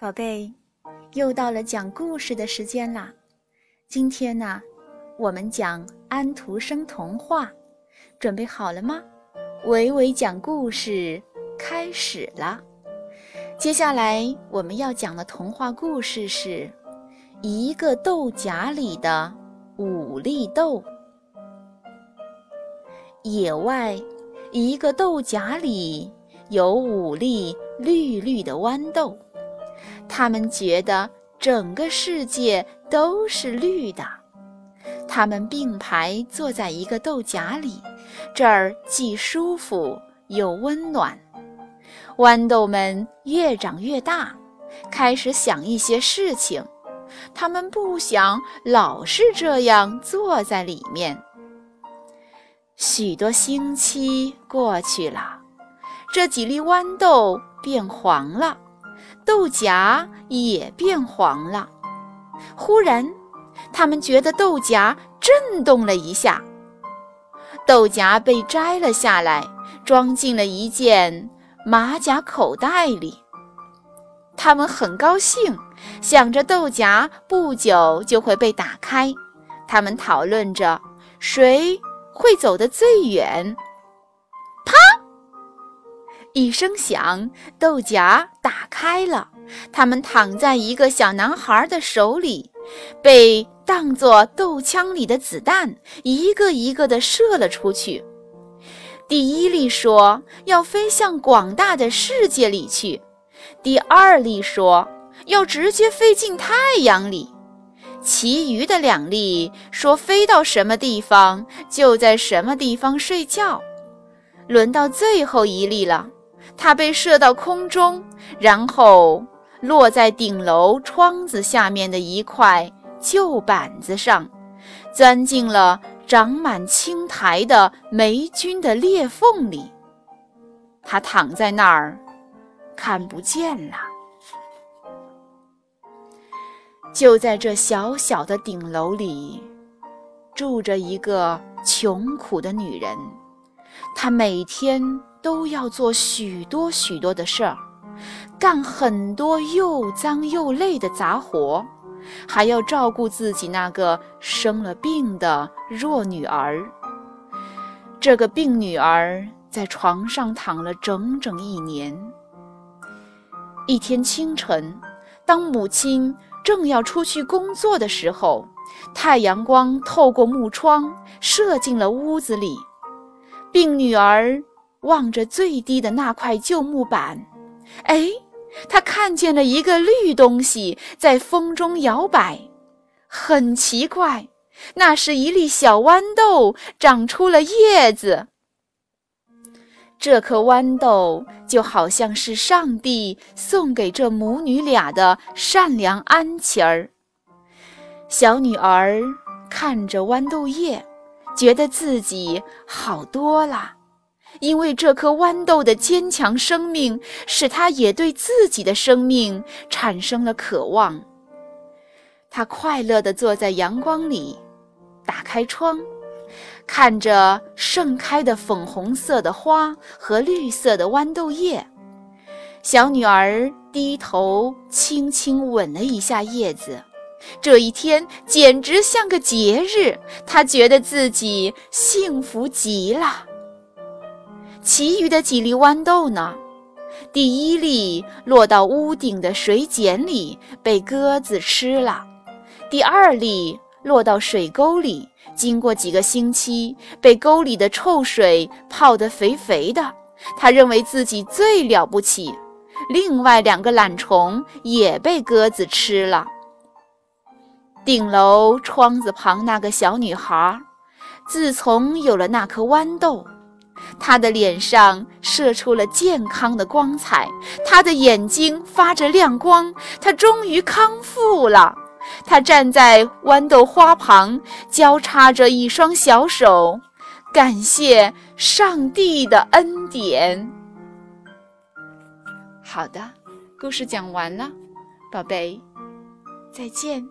宝贝，又到了讲故事的时间啦！今天呢，我们讲安徒生童话，准备好了吗？伟伟讲故事开始了。接下来我们要讲的童话故事是《一个豆荚里的五粒豆》。野外，一个豆荚里有五粒绿绿的豌豆。他们觉得整个世界都是绿的。他们并排坐在一个豆荚里，这儿既舒服又温暖。豌豆们越长越大，开始想一些事情。他们不想老是这样坐在里面。许多星期过去了，这几粒豌豆变黄了。豆荚也变黄了。忽然，他们觉得豆荚震动了一下，豆荚被摘了下来，装进了一件马甲口袋里。他们很高兴，想着豆荚不久就会被打开。他们讨论着谁会走得最远。一声响，豆荚打开了。它们躺在一个小男孩的手里，被当作豆枪里的子弹，一个一个地射了出去。第一粒说要飞向广大的世界里去，第二粒说要直接飞进太阳里，其余的两粒说飞到什么地方就在什么地方睡觉。轮到最后一粒了。它被射到空中，然后落在顶楼窗子下面的一块旧板子上，钻进了长满青苔的霉菌的裂缝里。它躺在那儿，看不见了。就在这小小的顶楼里，住着一个穷苦的女人，她每天。都要做许多许多的事儿，干很多又脏又累的杂活，还要照顾自己那个生了病的弱女儿。这个病女儿在床上躺了整整一年。一天清晨，当母亲正要出去工作的时候，太阳光透过木窗射进了屋子里，病女儿。望着最低的那块旧木板，哎，她看见了一个绿东西在风中摇摆，很奇怪，那是一粒小豌豆长出了叶子。这颗豌豆就好像是上帝送给这母女俩的善良安琪儿。小女儿看着豌豆叶，觉得自己好多了。因为这颗豌豆的坚强生命，使他也对自己的生命产生了渴望。他快乐地坐在阳光里，打开窗，看着盛开的粉红色的花和绿色的豌豆叶。小女儿低头轻轻吻了一下叶子。这一天简直像个节日，他觉得自己幸福极了。其余的几粒豌豆呢？第一粒落到屋顶的水碱里，被鸽子吃了；第二粒落到水沟里，经过几个星期，被沟里的臭水泡得肥肥的。他认为自己最了不起。另外两个懒虫也被鸽子吃了。顶楼窗子旁那个小女孩，自从有了那颗豌豆。她的脸上射出了健康的光彩，她的眼睛发着亮光，她终于康复了。她站在豌豆花旁，交叉着一双小手，感谢上帝的恩典。好的，故事讲完了，宝贝，再见。